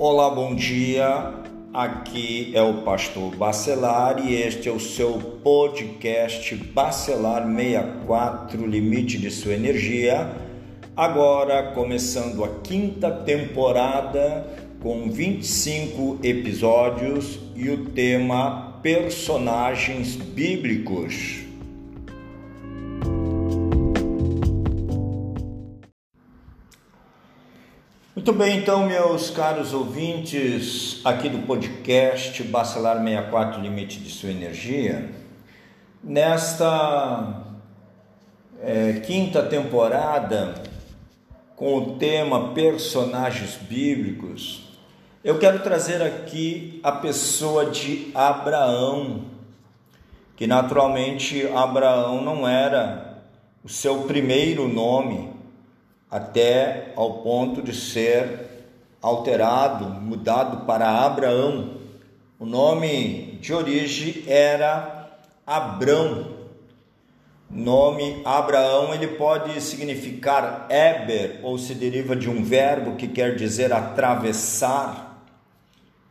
Olá, bom dia. Aqui é o pastor Bacelar e este é o seu podcast Bacelar 64 Limite de sua energia. Agora começando a quinta temporada com 25 episódios e o tema personagens bíblicos. Muito bem, então, meus caros ouvintes aqui do podcast Bacelar 64 Limite de Sua Energia, nesta é, quinta temporada, com o tema Personagens Bíblicos, eu quero trazer aqui a pessoa de Abraão, que naturalmente Abraão não era o seu primeiro nome, até ao ponto de ser alterado, mudado para Abraão. O nome de origem era Abrão. O nome Abraão ele pode significar Eber ou se deriva de um verbo que quer dizer atravessar.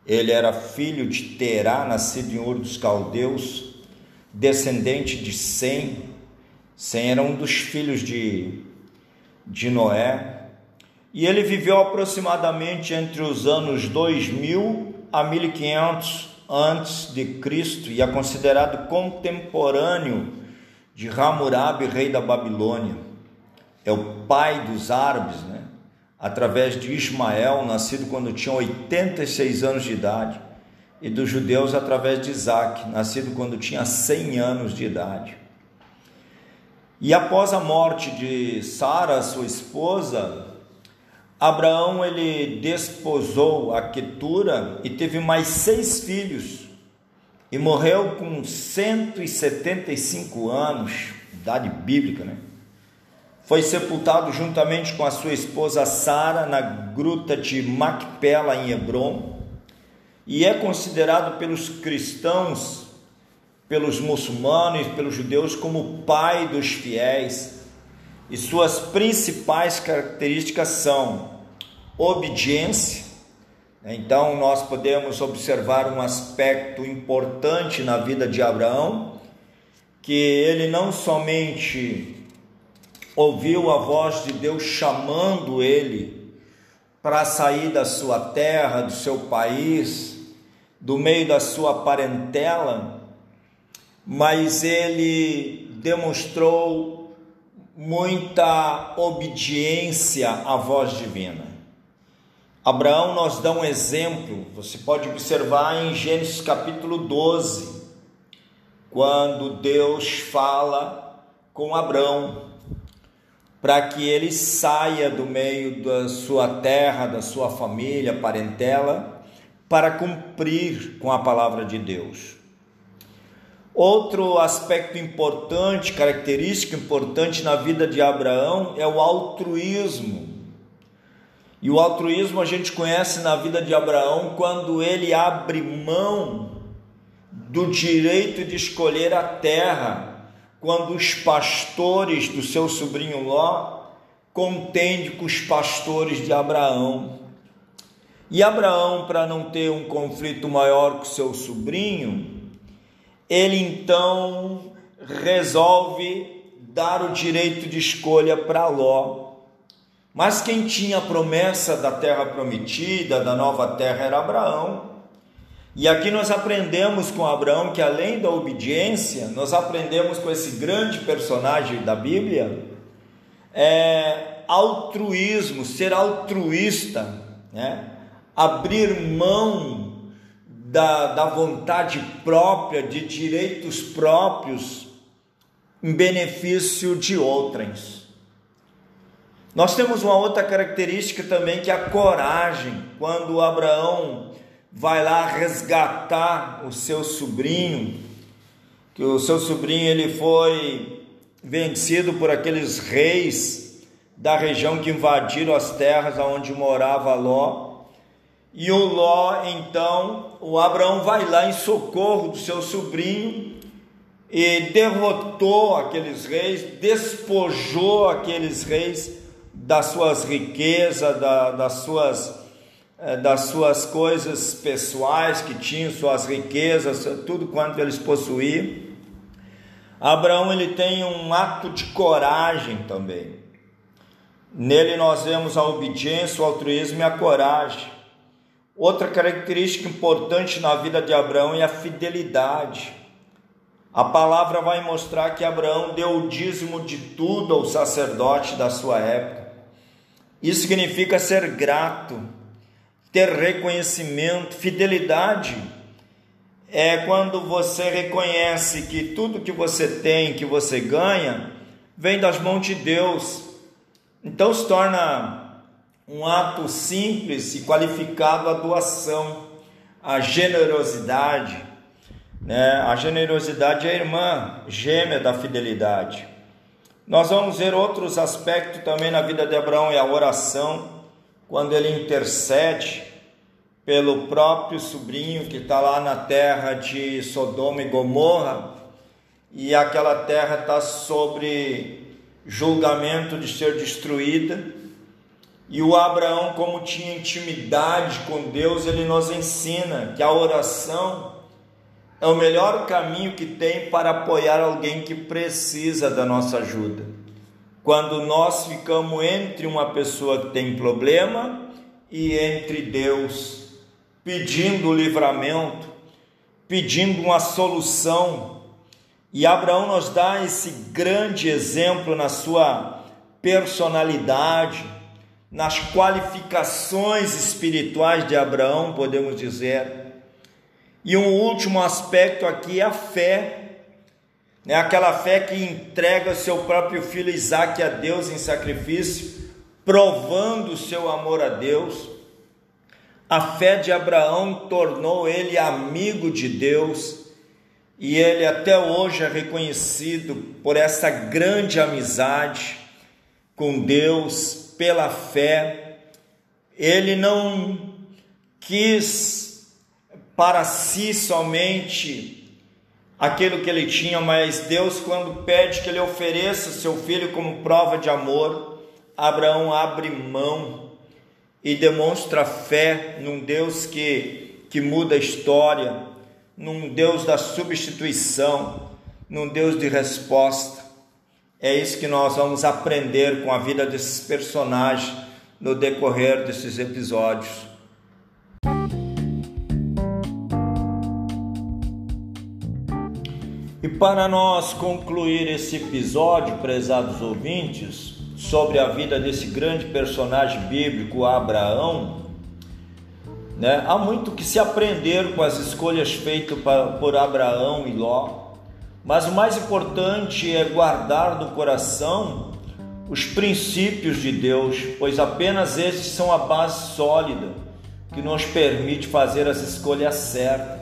Ele era filho de Terá, nascido em Ur dos Caldeus, descendente de Sem. Sem era um dos filhos de de Noé, e ele viveu aproximadamente entre os anos 2000 a 1500 antes de Cristo e é considerado contemporâneo de Hammurabi, rei da Babilônia. É o pai dos árabes, né? Através de Ismael, nascido quando tinha 86 anos de idade, e dos judeus através de Isaac, nascido quando tinha 100 anos de idade. E após a morte de Sara, sua esposa, Abraão ele desposou a Quetura e teve mais seis filhos e morreu com 175 anos, idade bíblica, né? Foi sepultado juntamente com a sua esposa Sara na gruta de Macpela em Hebron e é considerado pelos cristãos pelos muçulmanos e pelos judeus como pai dos fiéis, e suas principais características são obediência. Então, nós podemos observar um aspecto importante na vida de Abraão, que ele não somente ouviu a voz de Deus chamando ele para sair da sua terra, do seu país, do meio da sua parentela, mas ele demonstrou muita obediência à voz divina. Abraão nos dá um exemplo, você pode observar em Gênesis capítulo 12, quando Deus fala com Abraão para que ele saia do meio da sua terra, da sua família, parentela, para cumprir com a palavra de Deus. Outro aspecto importante, característica importante na vida de Abraão é o altruísmo. E o altruísmo a gente conhece na vida de Abraão quando ele abre mão do direito de escolher a terra, quando os pastores do seu sobrinho Ló contende com os pastores de Abraão. E Abraão, para não ter um conflito maior com seu sobrinho, ele então resolve dar o direito de escolha para Ló. Mas quem tinha a promessa da terra prometida, da nova terra, era Abraão. E aqui nós aprendemos com Abraão que além da obediência, nós aprendemos com esse grande personagem da Bíblia, é altruísmo, ser altruísta, né? abrir mão da, da vontade própria, de direitos próprios, em benefício de outrens. Nós temos uma outra característica também que é a coragem. Quando Abraão vai lá resgatar o seu sobrinho, que o seu sobrinho ele foi vencido por aqueles reis da região que invadiram as terras onde morava Ló. E o Ló, então, o Abraão vai lá em socorro do seu sobrinho e derrotou aqueles reis, despojou aqueles reis das suas riquezas, da, das suas eh, das suas coisas pessoais que tinham, suas riquezas, tudo quanto eles possuíam. Abraão ele tem um ato de coragem também. Nele nós vemos a obediência, o altruísmo e a coragem. Outra característica importante na vida de Abraão é a fidelidade. A palavra vai mostrar que Abraão deu o dízimo de tudo ao sacerdote da sua época. Isso significa ser grato, ter reconhecimento, fidelidade. É quando você reconhece que tudo que você tem, que você ganha, vem das mãos de Deus. Então se torna um ato simples e qualificado a doação, a generosidade. Né? A generosidade é a irmã gêmea da fidelidade. Nós vamos ver outros aspectos também na vida de Abraão, é a oração, quando ele intercede pelo próprio sobrinho que está lá na terra de Sodoma e Gomorra, e aquela terra está sobre julgamento de ser destruída. E o Abraão, como tinha intimidade com Deus, ele nos ensina que a oração é o melhor caminho que tem para apoiar alguém que precisa da nossa ajuda. Quando nós ficamos entre uma pessoa que tem problema e entre Deus, pedindo livramento, pedindo uma solução. E Abraão nos dá esse grande exemplo na sua personalidade, nas qualificações espirituais de Abraão, podemos dizer e um último aspecto aqui é a fé, né? aquela fé que entrega seu próprio filho Isaac a Deus em sacrifício, provando seu amor a Deus. A fé de Abraão tornou ele amigo de Deus e ele até hoje é reconhecido por essa grande amizade com Deus, pela fé. Ele não quis para si somente aquilo que ele tinha, mas Deus, quando pede que ele ofereça seu filho como prova de amor, Abraão abre mão e demonstra fé num Deus que, que muda a história, num Deus da substituição, num Deus de resposta. É isso que nós vamos aprender com a vida desses personagens no decorrer desses episódios. E para nós concluir esse episódio, prezados ouvintes, sobre a vida desse grande personagem bíblico, Abraão, né? há muito que se aprender com as escolhas feitas por Abraão e Ló, mas o mais importante é guardar no coração os princípios de Deus, pois apenas esses são a base sólida que nos permite fazer as escolhas certas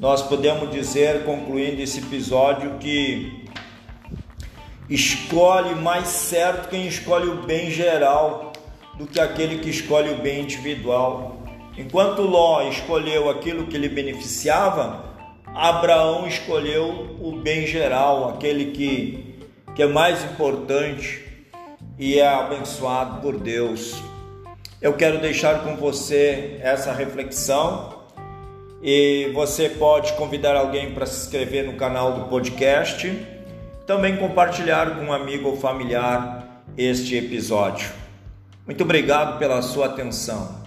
nós podemos dizer, concluindo esse episódio, que escolhe mais certo quem escolhe o bem geral do que aquele que escolhe o bem individual. Enquanto Ló escolheu aquilo que lhe beneficiava, Abraão escolheu o bem geral, aquele que, que é mais importante e é abençoado por Deus. Eu quero deixar com você essa reflexão e você pode convidar alguém para se inscrever no canal do podcast, também compartilhar com um amigo ou familiar este episódio. Muito obrigado pela sua atenção.